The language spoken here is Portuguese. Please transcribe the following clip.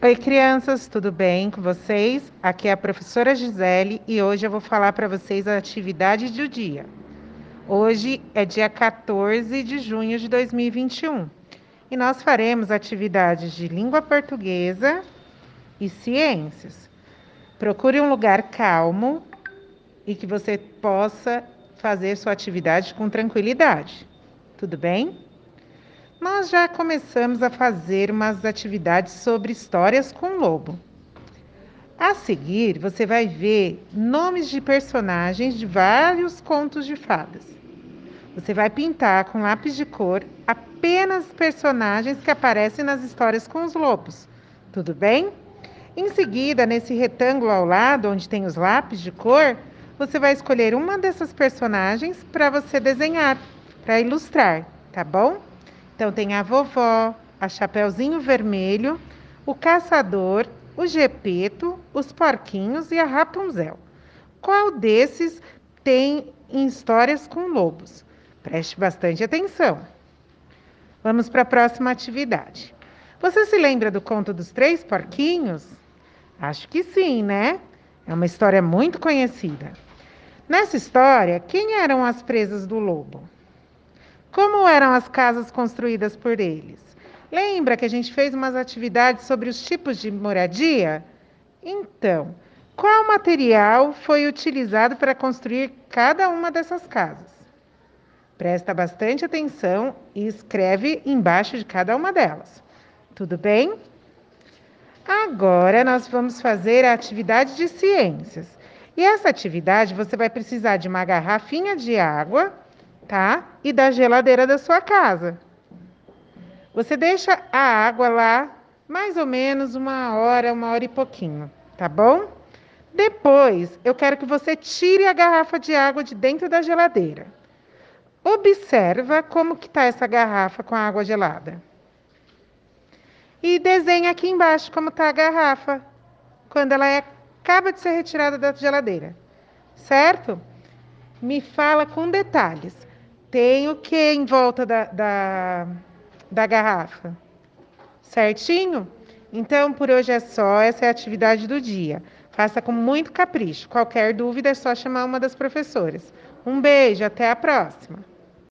Oi, crianças, tudo bem com vocês? Aqui é a professora Gisele e hoje eu vou falar para vocês a atividade do dia. Hoje é dia 14 de junho de 2021 e nós faremos atividades de língua portuguesa e ciências. Procure um lugar calmo e que você possa fazer sua atividade com tranquilidade. Tudo bem? Nós já começamos a fazer umas atividades sobre histórias com lobo. A seguir, você vai ver nomes de personagens de vários contos de fadas. Você vai pintar com lápis de cor apenas personagens que aparecem nas histórias com os lobos. Tudo bem? Em seguida, nesse retângulo ao lado, onde tem os lápis de cor, você vai escolher uma dessas personagens para você desenhar, para ilustrar, tá bom? Então tem a vovó, a Chapeuzinho Vermelho, o Caçador, o Gepeto, os Porquinhos e a Rapunzel. Qual desses tem histórias com lobos? Preste bastante atenção. Vamos para a próxima atividade. Você se lembra do conto dos três porquinhos? Acho que sim, né? É uma história muito conhecida. Nessa história, quem eram as presas do lobo? Como eram as casas construídas por eles? Lembra que a gente fez umas atividades sobre os tipos de moradia? Então, qual material foi utilizado para construir cada uma dessas casas? Presta bastante atenção e escreve embaixo de cada uma delas. Tudo bem? Agora nós vamos fazer a atividade de ciências. E essa atividade você vai precisar de uma garrafinha de água tá? E da geladeira da sua casa. Você deixa a água lá mais ou menos uma hora, uma hora e pouquinho, tá bom? Depois, eu quero que você tire a garrafa de água de dentro da geladeira. Observa como que está essa garrafa com a água gelada. E desenha aqui embaixo como está a garrafa quando ela é, acaba de ser retirada da geladeira. Certo? Me fala com detalhes. Tem o que em volta da, da, da garrafa? Certinho? Então, por hoje é só. Essa é a atividade do dia. Faça com muito capricho. Qualquer dúvida é só chamar uma das professoras. Um beijo, até a próxima!